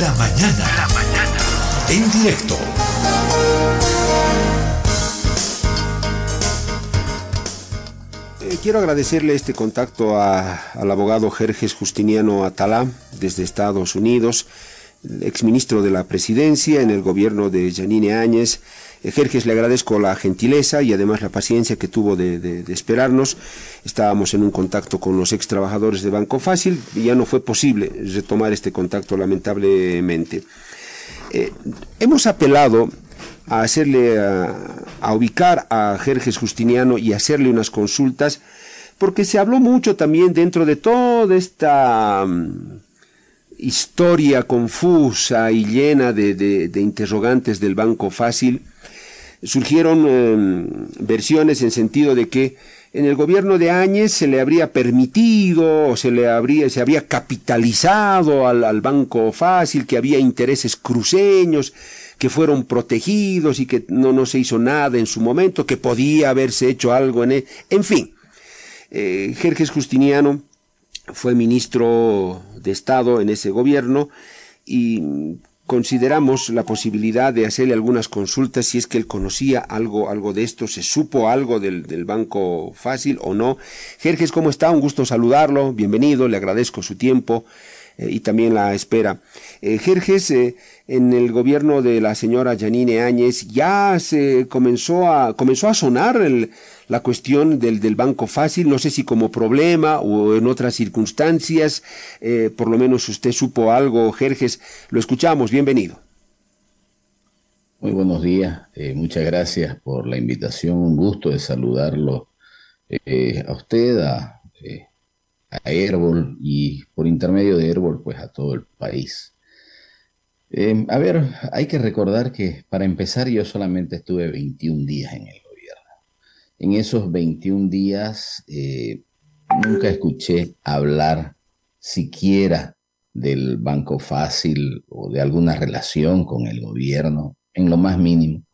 La mañana. La mañana. En directo. Eh, quiero agradecerle este contacto al abogado Jerjes Justiniano Atalá desde Estados Unidos, exministro de la presidencia en el gobierno de Janine Áñez. Jerjes, le agradezco la gentileza y además la paciencia que tuvo de, esperarnos. Estábamos en un contacto con los ex trabajadores de Banco Fácil y ya no fue posible retomar este contacto lamentablemente. Eh, hemos apelado a hacerle, a, ubicar a Jerjes Justiniano y hacerle unas consultas, porque se habló mucho también dentro de toda esta mm, historia confusa y llena de, interrogantes del Banco Fácil, surgieron em, versiones en sentido de que en el gobierno de Áñez se le habría permitido o se le habría, se había capitalizado al, al Banco Fácil, que había intereses cruceños, que fueron protegidos y que no, no se hizo nada en su momento, que podía haberse hecho algo en él. E, en fin, eh, Jerjes Justiniano fue ministro de Estado en ese gobierno y consideramos la posibilidad de hacerle algunas consultas si es que él conocía algo, algo de esto, se supo algo del, del Banco Fácil o no. Jerjes, ¿cómo está? Un gusto saludarlo, bienvenido, le agradezco su tiempo. Eh, y también la espera. Eh, Jerjes, eh, en el gobierno de la señora Janine Áñez ya se comenzó a, comenzó a sonar la cuestión del, del, Banco Fácil, no sé si como problema o en otras circunstancias, por lo menos usted supo algo, Jerjes, lo escuchamos, bienvenido. Muy buenos días, muchas gracias por la invitación, un gusto de saludarlo a usted, a Airbol y por intermedio de Airbol pues a todo el país. A ver, hay que recordar que para empezar yo solamente estuve 21 días en el. En esos 21 días eh, nunca escuché hablar siquiera del Banco Fácil o de alguna relación con el gobierno, en lo más mínimo.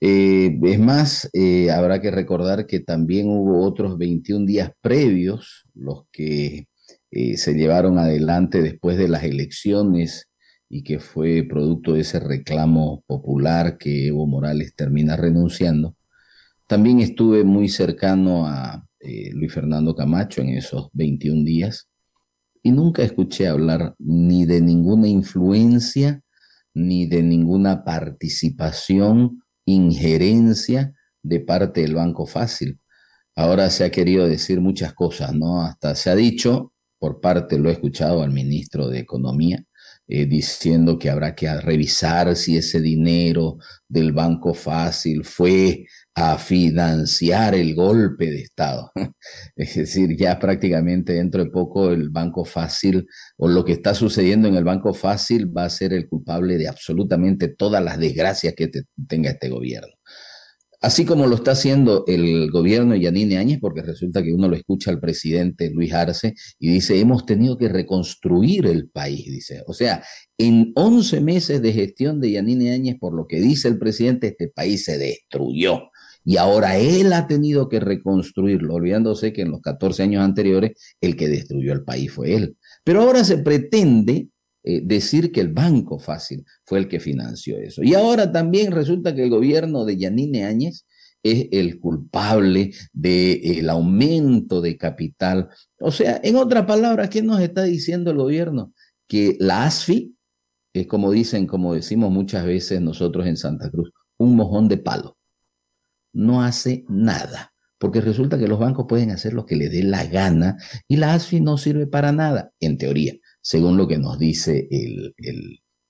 Eh, es más, eh, habrá que recordar que también hubo otros 21 días previos, los que se llevaron adelante después de las elecciones y que fue producto de ese reclamo popular que Evo Morales termina renunciando. También estuve muy cercano a Luis Fernando Camacho en esos 21 días y nunca escuché hablar ni de ninguna influencia ni de ninguna participación injerencia de parte del Banco Fácil. Ahora se ha querido decir muchas cosas, ¿no? Hasta se ha dicho, por parte, lo he escuchado al ministro de Economía, eh, diciendo que habrá que revisar si ese dinero del Banco Fácil fue a financiar el golpe de Estado. Es decir, ya prácticamente dentro de poco el Banco Fácil o lo que está sucediendo en el Banco Fácil va a ser el culpable de absolutamente todas las desgracias que tenga este gobierno. Así como lo está haciendo el gobierno de Yanine Áñez, porque resulta que uno lo escucha al presidente Luis Arce y dice, hemos tenido que reconstruir el país, dice. O sea, en 11 meses de gestión de Yanine Áñez, por lo que dice el presidente, este país se destruyó y ahora él ha tenido que reconstruirlo, olvidándose que en los 14 años anteriores el que destruyó el país fue él. Pero ahora se pretende eh, decir que el Banco Fácil fue el que financió eso. Y ahora también resulta que el gobierno de Yanine Áñez es el culpable del aumento de capital. O sea, en otras palabras, ¿qué nos está diciendo el gobierno? Que la ASFI es como dicen, como decimos muchas veces nosotros en Santa Cruz, un mojón de palo no hace nada, porque resulta que los bancos pueden hacer lo que les dé la gana y la ASFI no sirve para nada, en teoría, según lo que nos dice el,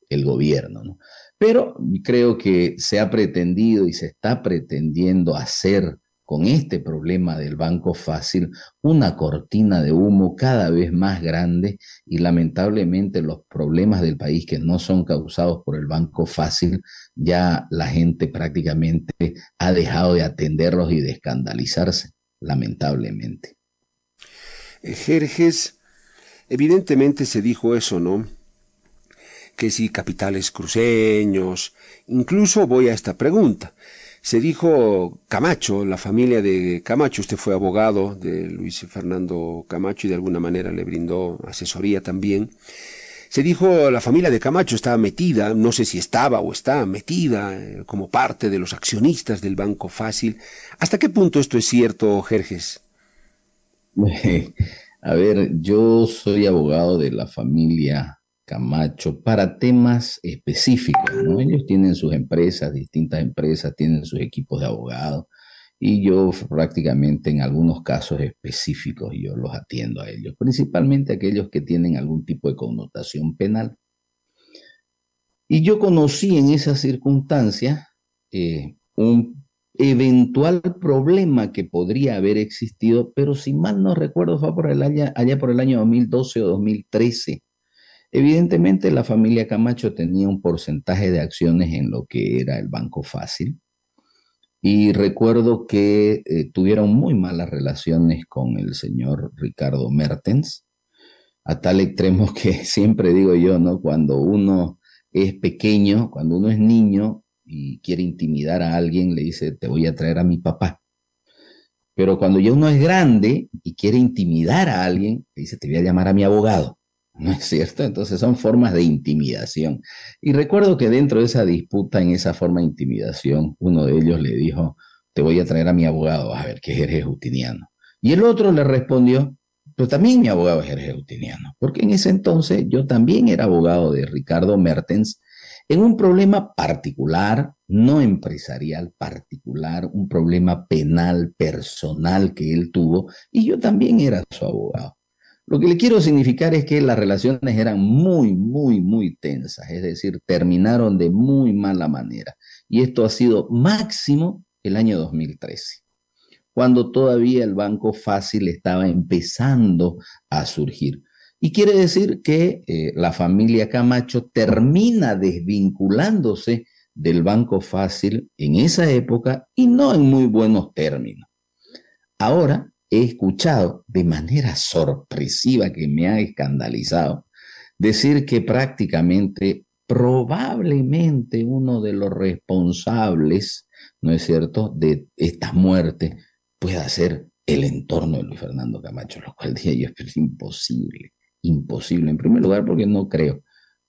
el, gobierno. ¿no? Pero creo que se ha pretendido y se está pretendiendo hacer con este problema del banco fácil una cortina de humo cada vez más grande y lamentablemente los problemas del país que no son causados por el banco fácil, ya la gente prácticamente ha dejado de atenderlos y de escandalizarse, lamentablemente. Jerjes, evidentemente se dijo eso, ¿no? Que si capitales cruceños, incluso voy a esta pregunta se dijo Camacho, la familia de Camacho, usted fue abogado de Luis Fernando Camacho y de alguna manera le brindó asesoría también. Se dijo la familia de Camacho estaba metida, no sé si estaba o está metida eh, como parte de los accionistas del Banco Fácil. ¿Hasta qué punto esto es cierto, Jerjes? A ver, yo soy abogado de la familia Camacho para temas específicos, ¿no? Ellos tienen sus empresas, distintas empresas, tienen sus equipos de abogados y yo prácticamente en algunos casos específicos yo los atiendo a ellos, principalmente aquellos que tienen algún tipo de connotación penal. Y yo conocí en esa circunstancia eh, un eventual problema que podría haber existido, pero si mal no recuerdo fue por el año, allá por el año 2012 o 2013. Evidentemente la familia Camacho tenía un porcentaje de acciones en lo que era el Banco Fácil y recuerdo que eh, tuvieron muy malas relaciones con el señor Ricardo Mertens, a tal extremo que siempre digo yo, ¿no? Cuando uno es pequeño, cuando uno es niño y quiere intimidar a alguien, le dice, te voy a traer a mi papá. Pero cuando ya uno es grande y quiere intimidar a alguien, le dice, te voy a llamar a mi abogado. ¿no es cierto? Entonces son formas de intimidación. Y recuerdo que dentro de esa disputa, en esa forma de intimidación, uno de ellos le dijo, te voy a traer a mi abogado, a ver, que es Jerez Justiniano. Y el otro le respondió, pero también mi abogado es Jerez Justiniano, porque en ese entonces yo también era abogado de Ricardo Mertens en un problema particular, no empresarial, particular, un problema penal, personal que él tuvo, y yo también era su abogado. Lo que le quiero significar es que las relaciones eran muy, muy, muy tensas, es decir, terminaron de muy mala manera. Y esto ha sido máximo el año 2013, cuando todavía el Banco Fácil estaba empezando a surgir. Y quiere decir que eh, la familia Camacho termina desvinculándose del Banco Fácil en esa época y no en muy buenos términos. Ahora he escuchado de manera sorpresiva que me ha escandalizado decir que prácticamente, probablemente uno de los responsables, ¿no es cierto?, de esta muerte pueda ser el entorno de Luis Fernando Camacho, lo cual dije yo es imposible, imposible. En primer lugar, porque no creo,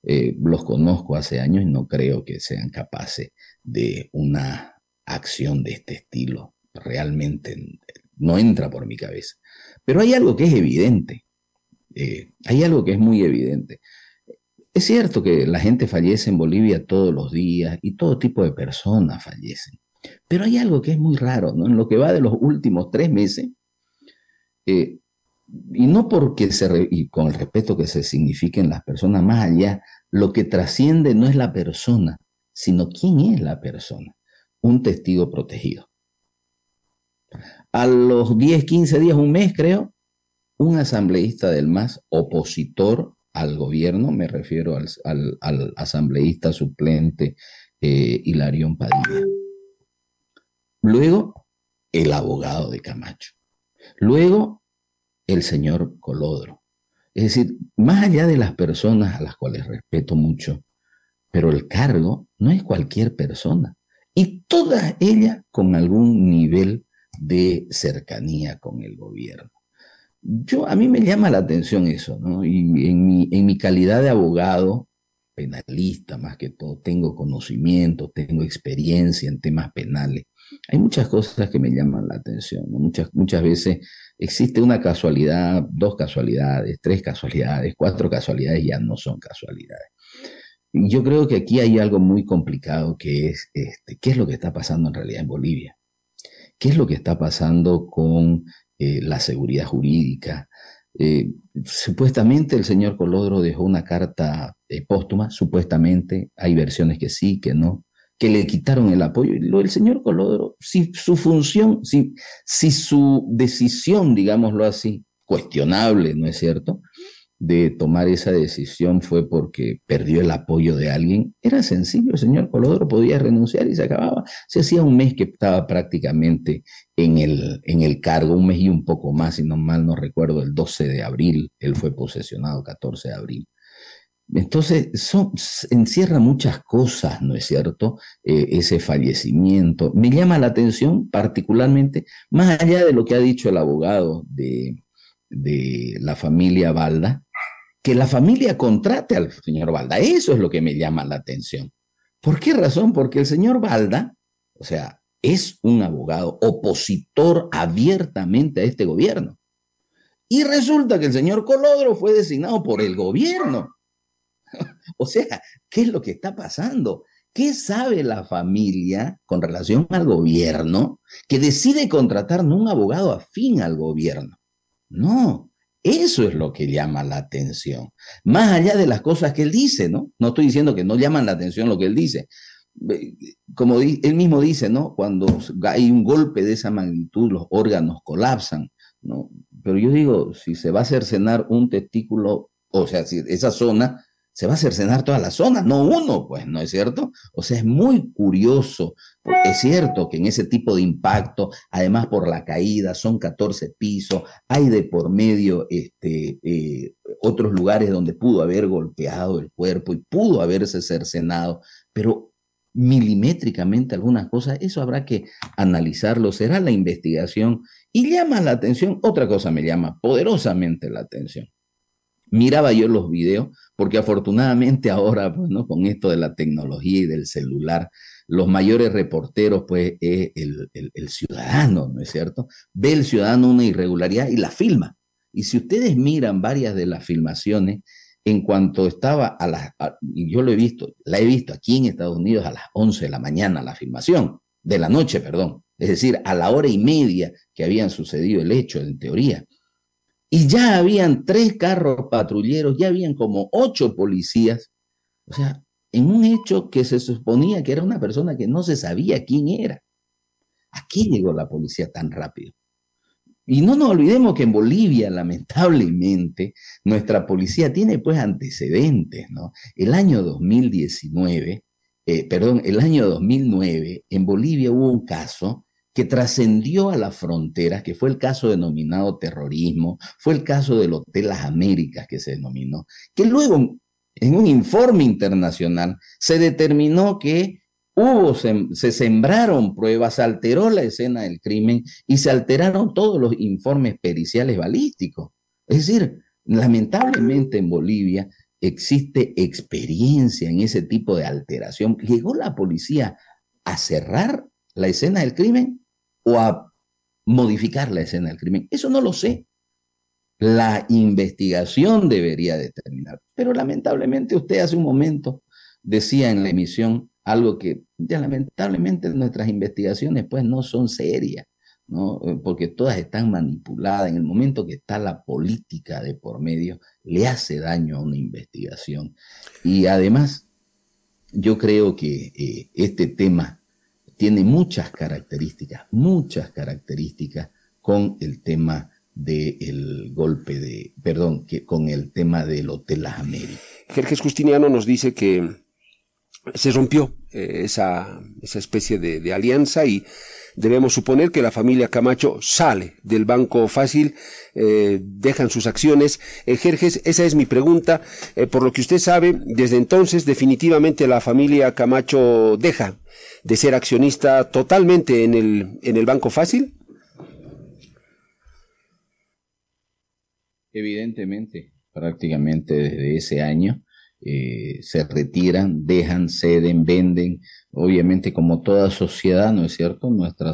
eh, los conozco hace años y no creo que sean capaces de una acción de este estilo realmente no entra por mi cabeza. Pero hay algo que es evidente, eh, hay algo que es muy evidente. Es cierto que la gente fallece en Bolivia todos los días y todo tipo de personas fallecen, pero hay algo que es muy raro, ¿no? En lo que va de los últimos tres meses, eh, y no porque se, y con el respeto que se signifiquen las personas más allá, lo que trasciende no es la persona, sino quién es la persona, un testigo protegido. A los 10, 15 días, un mes creo, un asambleísta del MAS opositor al gobierno, me refiero al, asambleísta suplente eh, Hilarión Padilla. Luego, el abogado de Camacho. Luego, el señor Colodro. Es decir, más allá de las personas a las cuales respeto mucho, pero el cargo no es cualquier persona. Y todas ellas con algún nivel de cercanía con el gobierno. Yo, a mí me llama la atención eso, ¿no? Y en mi, calidad de abogado, penalista más que todo, tengo conocimiento, tengo experiencia en temas penales. Hay muchas cosas que me llaman la atención, muchas, muchas veces existe una casualidad, dos casualidades, tres casualidades, cuatro casualidades, ya no son casualidades. Yo creo que aquí hay algo muy complicado que es, este, ¿qué es lo que está pasando en realidad en Bolivia? qué es lo que está pasando con eh, la seguridad jurídica. Eh, supuestamente el señor Colodro dejó una carta eh, póstuma, supuestamente, hay versiones que sí, que no, que le quitaron el apoyo. Lo del señor Colodro, si su función, si, si su decisión, digámoslo así, cuestionable, ¿no es cierto? de tomar esa decisión fue porque perdió el apoyo de alguien, era sencillo, el señor Colodro podía renunciar y se acababa. Se hacía un mes que estaba prácticamente en el, en el cargo, un mes y un poco más, si no mal no recuerdo, el 12 de abril, él fue posesionado 14 de abril. Entonces, encierra muchas cosas, ¿no es cierto? Eh, ese fallecimiento. Me llama la atención particularmente, más allá de lo que ha dicho el abogado de, de la familia Balda, que la familia contrate al señor Balda. Eso es lo que me llama la atención. ¿Por qué razón? Porque el señor Balda, o sea, es un abogado opositor abiertamente a este gobierno. Y resulta que el señor Colodro fue designado por el gobierno. o sea, ¿qué es lo que está pasando? ¿Qué sabe la familia con relación al gobierno que decide contratar un abogado afín al gobierno? No, eso es lo que llama la atención. Más allá de las cosas que él dice, ¿no? No estoy diciendo que no llaman la atención lo que él dice. Como él mismo dice, ¿no? Cuando hay un golpe de esa magnitud, los órganos colapsan, ¿no? Pero yo digo, si se va a cercenar un testículo, o sea, si esa zona se va a cercenar toda la zona, no uno, pues, ¿no es cierto? O sea, es muy curioso. Es cierto que en ese tipo de impacto, además por la caída, son 14 pisos, hay de por medio este, eh, otros lugares donde pudo haber golpeado el cuerpo y pudo haberse cercenado, pero milimétricamente algunas cosas, eso habrá que analizarlo, será la investigación y llama la atención, otra cosa me llama poderosamente la atención. Miraba yo los videos porque afortunadamente ahora, pues. Con esto de la tecnología y del celular, los mayores reporteros, pues, es el, el, ciudadano, ¿no es cierto? Ve el ciudadano una irregularidad y la filma. Y si ustedes miran varias de las filmaciones, en cuanto estaba a las, yo lo he visto, la he visto aquí en Estados Unidos a las 11 de la mañana, la filmación, de la noche, perdón, es decir, a la hora y media que habían sucedido el hecho, en teoría. Y ya habían tres carros patrulleros, ya habían como ocho policías. O sea, en un hecho que se suponía que era una persona que no se sabía quién era. ¿A qué llegó la policía tan rápido? Y no nos olvidemos que en Bolivia, lamentablemente, nuestra policía tiene pues antecedentes, ¿no? El año 2019, eh, perdón, el año 2009, en Bolivia hubo un caso que trascendió a las fronteras, que fue el caso denominado terrorismo, fue el caso del Hotel Las Américas que se denominó, que luego en un informe internacional se determinó que hubo, se, sembraron pruebas, se alteró la escena del crimen y se alteraron todos los informes periciales balísticos. Es decir, lamentablemente en Bolivia existe experiencia en ese tipo de alteración. Llegó la policía a cerrar la escena del crimen o a modificar la escena del crimen. Eso no lo sé. La investigación debería determinar. Pero lamentablemente usted hace un momento decía en la emisión algo que ya lamentablemente nuestras investigaciones pues no son serias, ¿no? Eh, porque todas están manipuladas. En el momento que está la política de por medio, le hace daño a una investigación. Y además, yo creo que eh, este tema tiene muchas características, muchas características con el tema del golpe de, perdón, que con el tema del Hotel Las Américas. Jerjes Justiniano nos dice que se rompió eh, esa, esa, especie de, alianza y debemos suponer que la familia Camacho sale del Banco Fácil, eh, dejan sus acciones. Eh, Jerjes, esa es mi pregunta. por lo que usted sabe, desde entonces definitivamente la familia Camacho deja de ser accionista totalmente en el, en el Banco Fácil? Evidentemente, prácticamente desde ese año eh, se retiran, dejan, ceden, venden. Obviamente, como toda sociedad, ¿no es cierto? Nuestra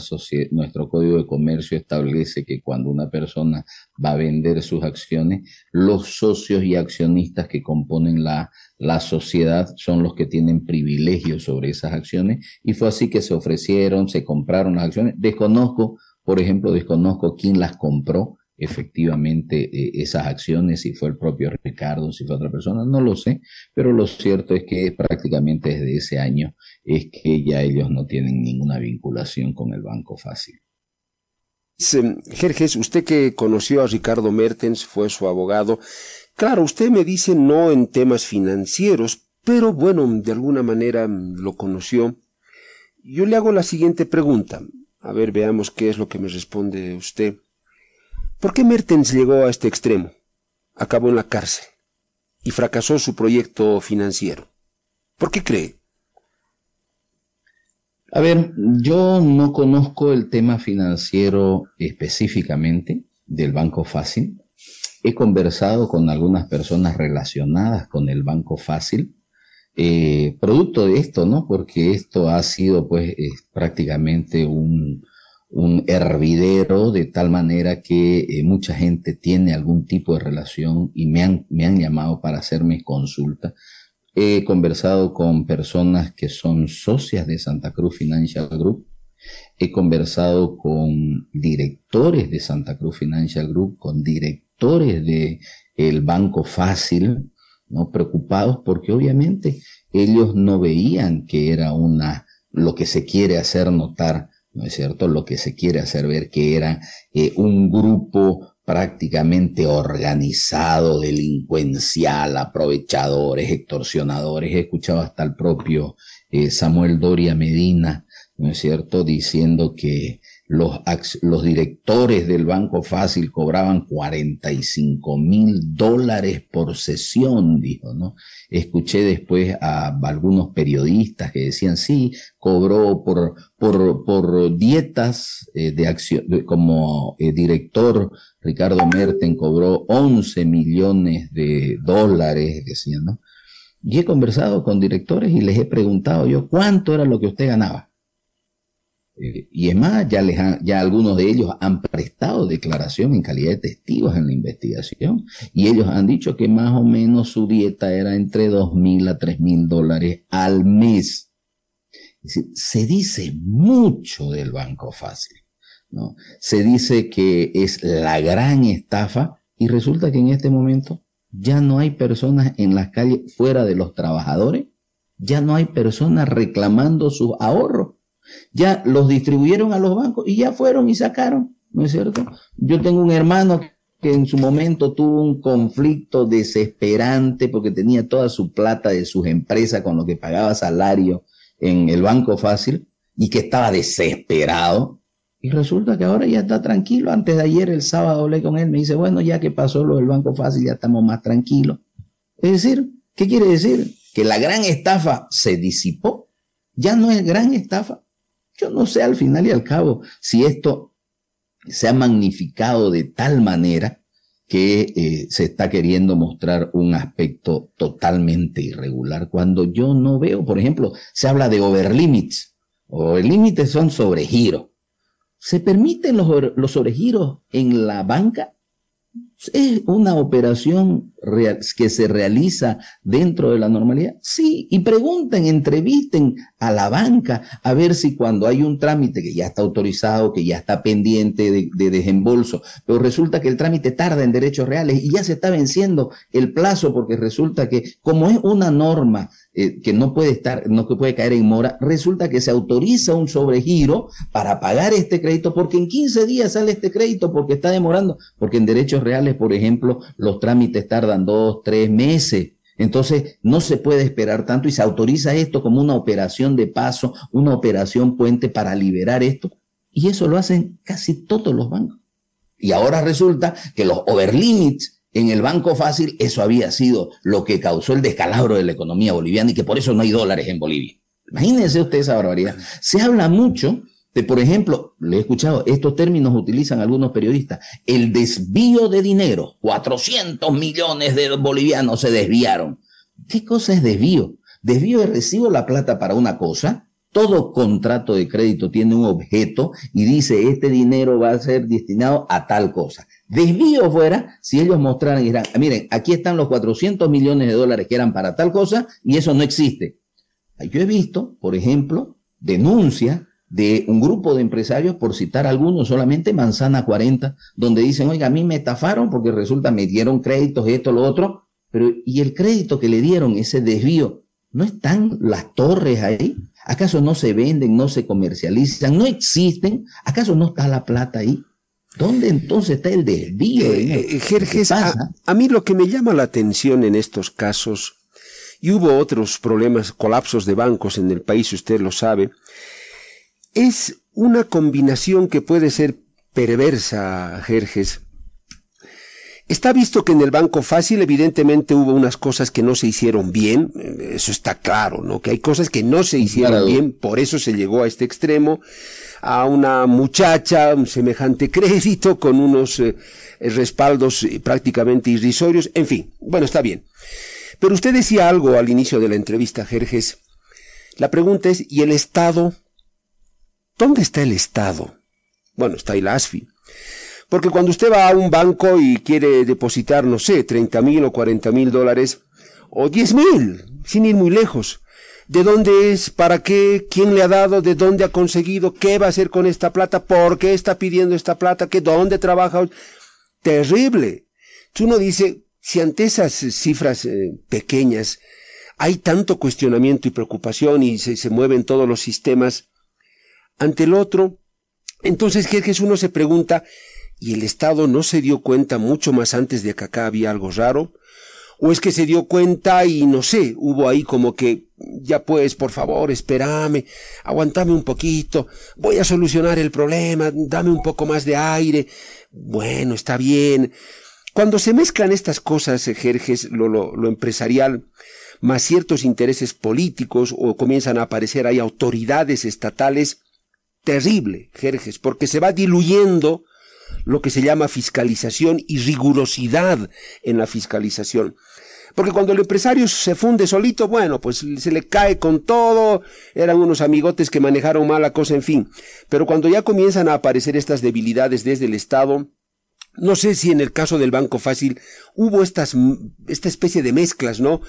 nuestro código de comercio establece que cuando una persona va a vender sus acciones, los socios y accionistas que componen la, la sociedad son los que tienen privilegios sobre esas acciones y fue así que se ofrecieron, se compraron las acciones. Desconozco, por ejemplo, desconozco quién las compró efectivamente eh, esas acciones, si fue el propio Ricardo, si fue otra persona, no lo sé, pero lo cierto es que prácticamente desde ese año es que ya ellos no tienen ninguna vinculación con el Banco Fácil. Jerjes, usted que conoció a Ricardo Mertens, fue su abogado, claro, usted me dice no en temas financieros, pero bueno, de alguna manera lo conoció. Yo le hago la siguiente pregunta. A ver, veamos qué es lo que me responde usted. ¿Por qué Mertens llegó a este extremo? Acabó en la cárcel y fracasó su proyecto financiero. ¿Por qué cree? A ver, yo no conozco el tema financiero específicamente del Banco Fácil. he conversado con algunas personas relacionadas con el Banco Fácil, eh, producto de esto, ¿no? Porque esto ha sido pues prácticamente un, un, hervidero de tal manera que eh, mucha gente tiene algún tipo de relación y me han, me han llamado para hacerme consulta. He conversado con personas que son socias de Santa Cruz Financial Group. He conversado con directores de Santa Cruz Financial Group, con directores de el Banco Fácil, ¿no? Preocupados porque obviamente ellos no veían que era una, lo que se quiere hacer notar, ¿no es cierto? Lo que se quiere hacer ver que era eh, un grupo prácticamente organizado, delincuencial, aprovechadores, extorsionadores. He escuchado hasta el propio eh, Samuel Doria Medina, ¿no es cierto?, diciendo que los, los directores del Banco Fácil cobraban 45 mil dólares por sesión, dijo, ¿no? Escuché después a algunos periodistas que decían, sí, cobró por, por, por dietas eh, de acción, como eh, director, Ricardo Merten cobró 11 millones de dólares, decían, ¿no? Y he conversado con directores y les he preguntado yo, ¿cuánto era lo que usted ganaba? Eh, y es más, ya, les ya algunos de ellos han prestado declaración en calidad de testigos en la investigación y ellos han dicho que más o menos su dieta era entre dos mil a tres mil dólares al mes. se dice mucho del Banco Fácil, ¿no? Se dice que es la gran estafa y resulta que en este momento ya no hay personas en las calles fuera de los trabajadores, ya no hay personas reclamando sus ahorros ya los distribuyeron a los bancos y ya fueron y sacaron, ¿no es cierto? Yo tengo un hermano que en su momento tuvo un conflicto desesperante porque tenía toda su plata de sus empresas con lo que pagaba salario en el banco fácil y que estaba desesperado. Y resulta que ahora ya está tranquilo. Antes de ayer, el sábado, hablé con él, me dice, bueno, ya que pasó lo del banco fácil, ya estamos más tranquilos. Es decir, ¿qué quiere decir? Que la gran estafa se disipó. Ya no es gran estafa, yo no sé al final y al cabo si esto se ha magnificado de tal manera que eh, se está queriendo mostrar un aspecto totalmente irregular, cuando yo no veo, por ejemplo, se habla de overlimits. Overlimits son sobregiros. ¿Se permiten los, los sobregiros en la banca? ¿Es una operación que se realiza dentro de la normalidad? Sí, y pregunten, entrevisten a la banca a ver si cuando hay un trámite que ya está autorizado, que ya está pendiente de, de, desembolso, pero resulta que el trámite tarda en derechos reales y ya se está venciendo el plazo porque resulta que como es una norma eh, que no puede estar, no que puede caer en mora, resulta que se autoriza un sobregiro para pagar este crédito porque en 15 días sale este crédito porque está demorando, porque en derechos reales, por ejemplo, los trámites tardan dos, tres meses. Entonces, no se puede esperar tanto y se autoriza esto como una operación de paso, una operación puente para liberar esto. Y eso lo hacen casi todos los bancos. Y ahora resulta que los overlimits en el Banco Fácil, eso había sido lo que causó el descalabro de la economía boliviana y que por eso no hay dólares en Bolivia. Imagínense ustedes esa barbaridad. Se habla mucho por ejemplo, le he escuchado, estos términos utilizan algunos periodistas, el desvío de dinero, 400 millones de bolivianos se desviaron. ¿Qué cosa es desvío? Desvío es recibo la plata para una cosa, todo contrato de crédito tiene un objeto y dice este dinero va a ser destinado a tal cosa. Desvío fuera si ellos mostraran y dirán, ah, miren, aquí están los 400 millones de dólares que eran para tal cosa y eso no existe. Yo he visto, por ejemplo, denuncia de un grupo de empresarios, por citar algunos, solamente Manzana 40, donde dicen, oiga, a mí me estafaron porque resulta me dieron créditos, esto, lo otro, pero ¿y el crédito que le dieron, ese desvío, no están las torres ahí? ¿Acaso no se venden, no se comercializan, no existen? ¿Acaso no está la plata ahí? ¿Dónde entonces está el desvío? Eh, Jerjes, a, a, mí lo que me llama la atención en estos casos, y hubo otros problemas, colapsos de bancos en el país, usted lo sabe, es una combinación que puede ser perversa, Jerjes. Está visto que en el Banco Fácil evidentemente hubo unas cosas que no se hicieron bien, eso está claro, ¿no? Que hay cosas que no se hicieron bien, por eso se llegó a este extremo a una muchacha, un semejante crédito con unos, eh, eh, respaldos eh, prácticamente irrisorios, en fin, bueno, está bien. Pero usted decía algo al inicio de la entrevista, Jerjes. La pregunta es, ¿y el Estado? ¿Dónde está el Estado? Bueno, está el ASFI. Porque cuando usted va a un banco y quiere depositar, no sé, 30 mil o 40 mil dólares, o 10 mil, sin ir muy lejos, ¿de dónde es? ¿Para qué? ¿Quién le ha dado? ¿De dónde ha conseguido? ¿Qué va a hacer con esta plata? ¿Por qué está pidiendo esta plata? ¿Qué? ¿Dónde trabaja? Terrible. Uno dice, si ante esas cifras eh, pequeñas hay tanto cuestionamiento y preocupación y se, se mueven todos los sistemas, ante el otro, entonces que uno se pregunta, ¿y el Estado no se dio cuenta mucho más antes de que acá había algo raro? ¿O es que se dio cuenta y no sé, hubo ahí como que, ya pues, por favor, espérame, aguantame un poquito, voy a solucionar el problema, dame un poco más de aire, bueno, está bien. Cuando se mezclan estas cosas, Jerjes, lo, lo, lo empresarial, más ciertos intereses políticos o comienzan a aparecer ahí autoridades estatales, terrible, Jerjes, porque se va diluyendo lo que se llama fiscalización y rigurosidad en la fiscalización. Porque cuando el empresario se funde solito, bueno, pues se le cae con todo, eran unos amigotes que manejaron mal la cosa, en fin. Pero cuando ya comienzan a aparecer estas debilidades desde el Estado, no sé si en el caso del Banco Fácil hubo estas, esta especie de mezclas, ¿no?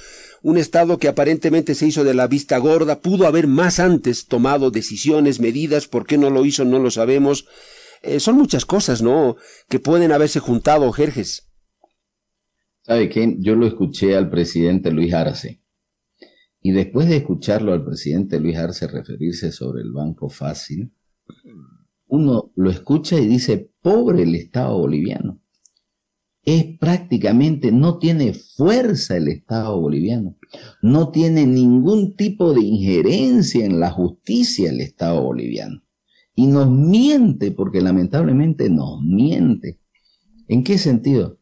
Un Estado que aparentemente se hizo de la vista gorda, pudo haber más antes tomado decisiones, medidas, ¿por qué no lo hizo? No lo sabemos. Eh, son muchas cosas, ¿no? Que pueden haberse juntado, Jerjes. ¿Sabe qué? Yo lo escuché al presidente Luis Arce. Y después de escucharlo al presidente Luis Arce referirse sobre el Banco Fácil, uno lo escucha y dice, pobre el Estado boliviano. Es prácticamente, no tiene fuerza el Estado boliviano. No tiene ningún tipo de injerencia en la justicia el Estado boliviano. Y nos miente, porque lamentablemente nos miente. ¿En qué sentido?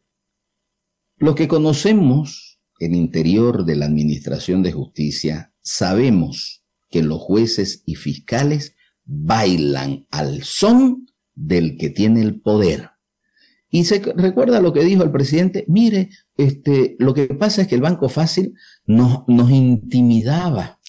Lo que conocemos el interior de la Administración de Justicia, sabemos que los jueces y fiscales bailan al son del que tiene el poder. Y se recuerda lo que dijo el presidente, mire, este, lo que pasa es que el Banco Fácil nos, nos intimidaba,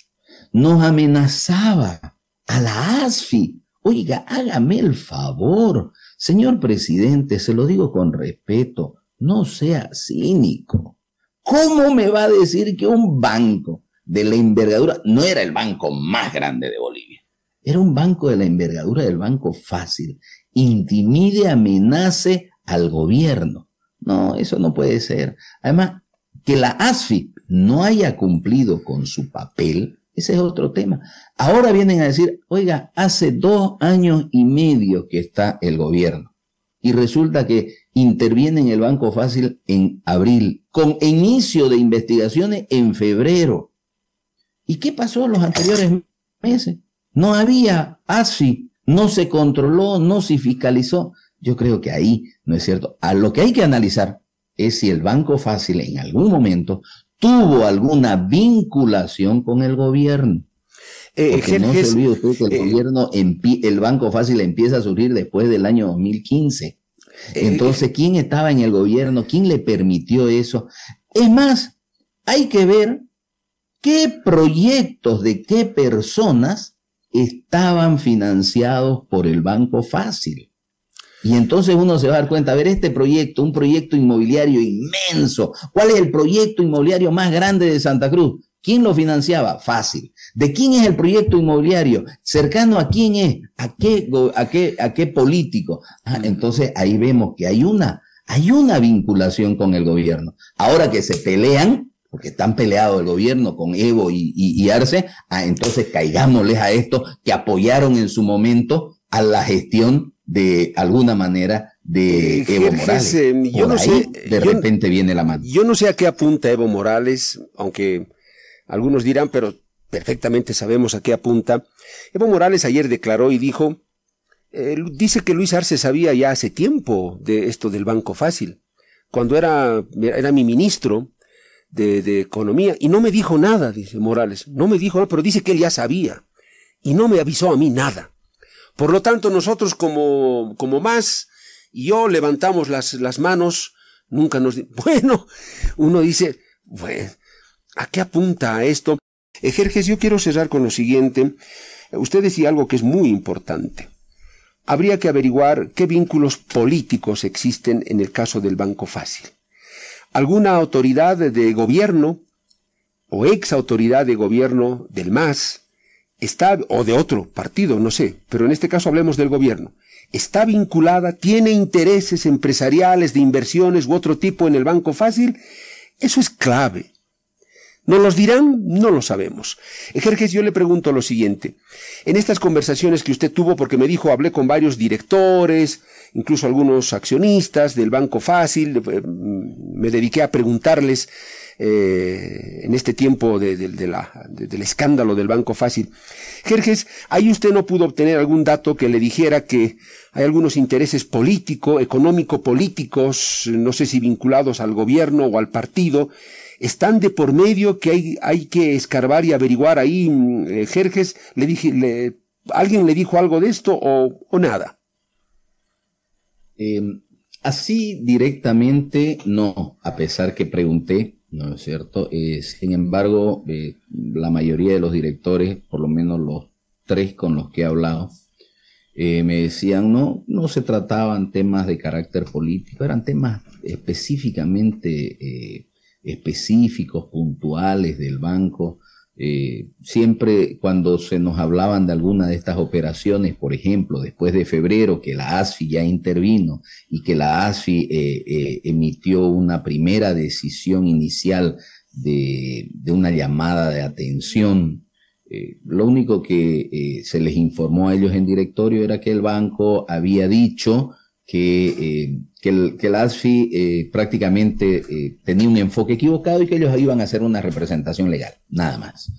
nos amenazaba a la ASFI. Oiga, hágame el favor, señor presidente, se lo digo con respeto, no sea cínico. ¿Cómo me va a decir que un banco de la envergadura no era el banco más grande de Bolivia? Era un banco de la envergadura del banco fácil. Intimide, amenace al gobierno. No, eso no puede ser. Además, que la ASFI no haya cumplido con su papel, ese es otro tema. Ahora vienen a decir, oiga, hace dos años y medio que está el gobierno. Y resulta que interviene en el Banco Fácil en abril, con inicio de investigaciones en febrero. ¿Y qué pasó los anteriores meses? No había ASFI, no se controló, no se fiscalizó. Yo creo que ahí no es cierto. A lo que hay que analizar es si el Banco Fácil en algún momento tuvo alguna vinculación con el gobierno. Eh, Porque no se olvide usted que el eh, gobierno, el Banco Fácil empieza a surgir después del año 2015. Eh, Entonces, ¿quién estaba en el gobierno? ¿Quién le permitió eso? Es más, hay que ver qué proyectos de qué personas estaban financiados por el Banco Fácil. Y entonces uno se va a dar cuenta, a ver, este proyecto, un proyecto inmobiliario inmenso, ¿cuál es el proyecto inmobiliario más grande de Santa Cruz? ¿Quién lo financiaba? Fácil. ¿De quién es el proyecto inmobiliario? ¿Cercano a quién es? ¿A qué, a qué, a qué político? Ah, entonces ahí vemos que hay una, hay una vinculación con el gobierno. Ahora que se pelean, porque están peleados el gobierno con Evo y, Arce, ah, entonces caigámosles a esto que apoyaron en su momento a la gestión de alguna manera de eh, Evo Morales. Yo no sé, de repente viene la mano. Yo no sé a qué apunta Evo Morales, aunque algunos dirán, pero perfectamente sabemos a qué apunta. Evo Morales ayer declaró y dijo, eh, dice que Luis Arce sabía ya hace tiempo de esto del Banco Fácil. Cuando era, era mi ministro, de, Economía y no me dijo nada, dice Morales. No me dijo nada, pero dice que él ya sabía y no me avisó a mí nada. Por lo tanto, nosotros como, como más y yo levantamos las, las manos, nunca nos... Bueno, uno dice, bueno, ¿a qué apunta esto? Ejerjes, yo quiero cerrar con lo siguiente. Usted decía algo que es muy importante. Habría que averiguar qué vínculos políticos existen en el caso del Banco Fácil. ¿Alguna autoridad de gobierno o ex autoridad de gobierno del MAS está, o de otro partido, no sé, pero en este caso hablemos del gobierno, está vinculada, tiene intereses empresariales de inversiones u otro tipo en el Banco Fácil, eso es clave. ¿No los dirán? No lo sabemos. Ejerjes, yo le pregunto lo siguiente. En estas conversaciones que usted tuvo, porque me dijo, hablé con varios directores, incluso algunos accionistas del Banco Fácil, eh, me dediqué a preguntarles eh, en este tiempo de, del escándalo del Banco Fácil. Jerjes, ahí usted no pudo obtener algún dato que le dijera que hay algunos intereses políticos, económico-políticos, no sé si vinculados al gobierno o al partido, están de por medio que hay, hay que escarbar y averiguar ahí, eh, Jerjes, le dije, ¿alguien le dijo algo de esto o, o nada? Em, así directamente no, a pesar que pregunté, ¿no es cierto? Eh, sin embargo, eh, la mayoría de los directores, por lo menos los tres con los que he hablado, eh, me decían, no, no se trataban temas de carácter político, eran temas específicamente específicos, puntuales del banco, eh, siempre cuando se nos hablaban de alguna de estas operaciones, por ejemplo, después de febrero, que la ASFI ya intervino y que la ASFI eh, eh, emitió una primera decisión inicial de, de una llamada de atención, lo único que se les informó a ellos en directorio era que el banco había dicho que, el, que la ASFI prácticamente tenía un enfoque equivocado y que ellos iban a hacer una representación legal, nada más.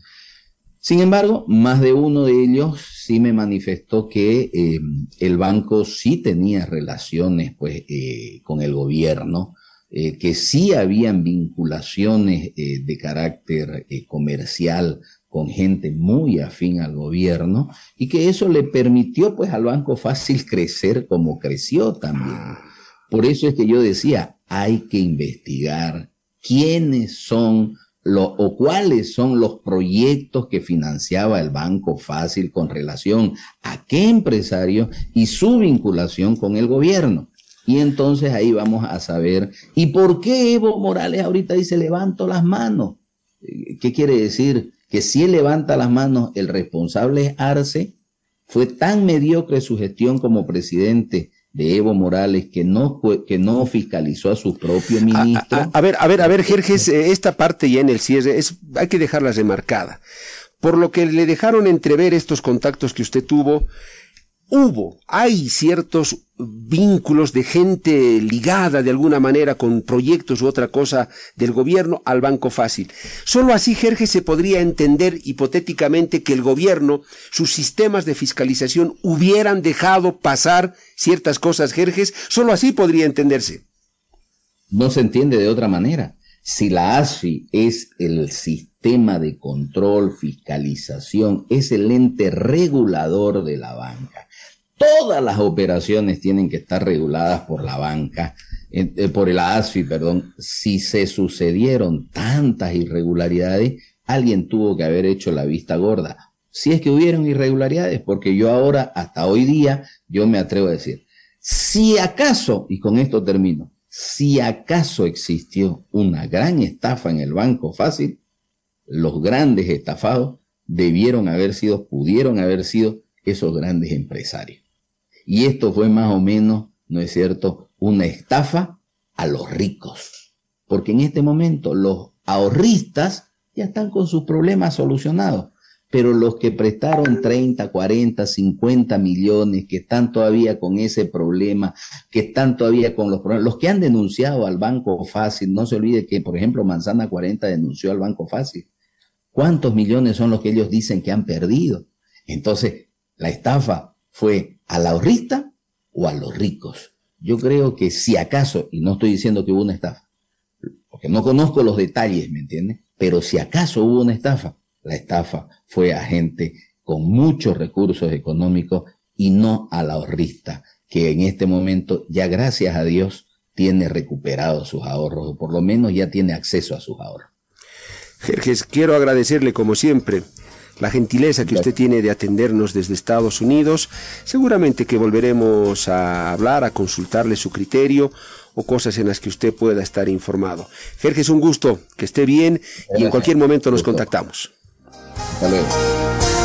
Sin embargo, más de uno de ellos sí me manifestó que eh, el banco sí tenía relaciones pues, eh, con el gobierno, eh, que sí habían vinculaciones de carácter comercial con gente muy afín al gobierno y que eso le permitió pues al banco fácil crecer como creció también. Por eso es que yo decía, hay que investigar quiénes son o cuáles son los proyectos que financiaba el Banco Fácil con relación a qué empresario y su vinculación con el gobierno. Y entonces ahí vamos a saber, ¿y por qué Evo Morales ahorita dice levanto las manos? ¿Qué quiere decir? Que si él levanta las manos, el responsable es Arce, fue tan mediocre su gestión como presidente de Evo Morales que no, que no fiscalizó a su propio ministro. A, ver, a ver, a ver, Jerjes, eh, esta parte ya en el cierre es, hay que dejarla remarcada. Por lo que le dejaron entrever estos contactos que usted tuvo, hubo, hay ciertos vínculos de gente ligada de alguna manera con proyectos u otra cosa del gobierno al Banco Fácil. Solo así, Jerge, se podría entender hipotéticamente que el gobierno, sus sistemas de fiscalización hubieran dejado pasar ciertas cosas, Jerjes. Solo así podría entenderse. No se entiende de otra manera. Si la ASFI es el sistema de control, fiscalización, es el ente regulador de la banca todas las operaciones tienen que estar reguladas por la banca, eh, por el ASFI, perdón. Si se sucedieron tantas irregularidades, alguien tuvo que haber hecho la vista gorda. Si es que hubieron irregularidades, porque yo ahora, hasta hoy día, yo me atrevo a decir, si acaso, y con esto termino, si acaso existió una gran estafa en el banco fácil, los grandes estafados debieron haber sido, pudieron haber sido esos grandes empresarios. Y esto fue más o menos, ¿no es cierto?, una estafa a los ricos. Porque en este momento los ahorristas ya están con sus problemas solucionados. Pero los que prestaron 30, 40, 50 millones, que están todavía con ese problema, que están todavía con los problemas, los que han denunciado al Banco Fácil, no se olvide que, por ejemplo, Manzana 40 denunció al Banco Fácil. ¿Cuántos millones son los que ellos dicen que han perdido? Entonces, la estafa fue al ahorrista o a los ricos. Yo creo que si acaso, y no estoy diciendo que hubo una estafa, porque no conozco los detalles, ¿me entiendes? Pero si acaso hubo una estafa, la estafa fue a gente con muchos recursos económicos y no al ahorrista, que en este momento ya gracias a Dios tiene recuperados sus ahorros, o por lo menos ya tiene acceso a sus ahorros. Jerjes, quiero agradecerle como siempre la gentileza que usted tiene de atendernos desde Estados Unidos. Seguramente que volveremos a hablar, a consultarle su criterio o cosas en las que usted pueda estar informado. Jerjes, un gusto, que esté bien y en cualquier momento nos contactamos. Hasta luego.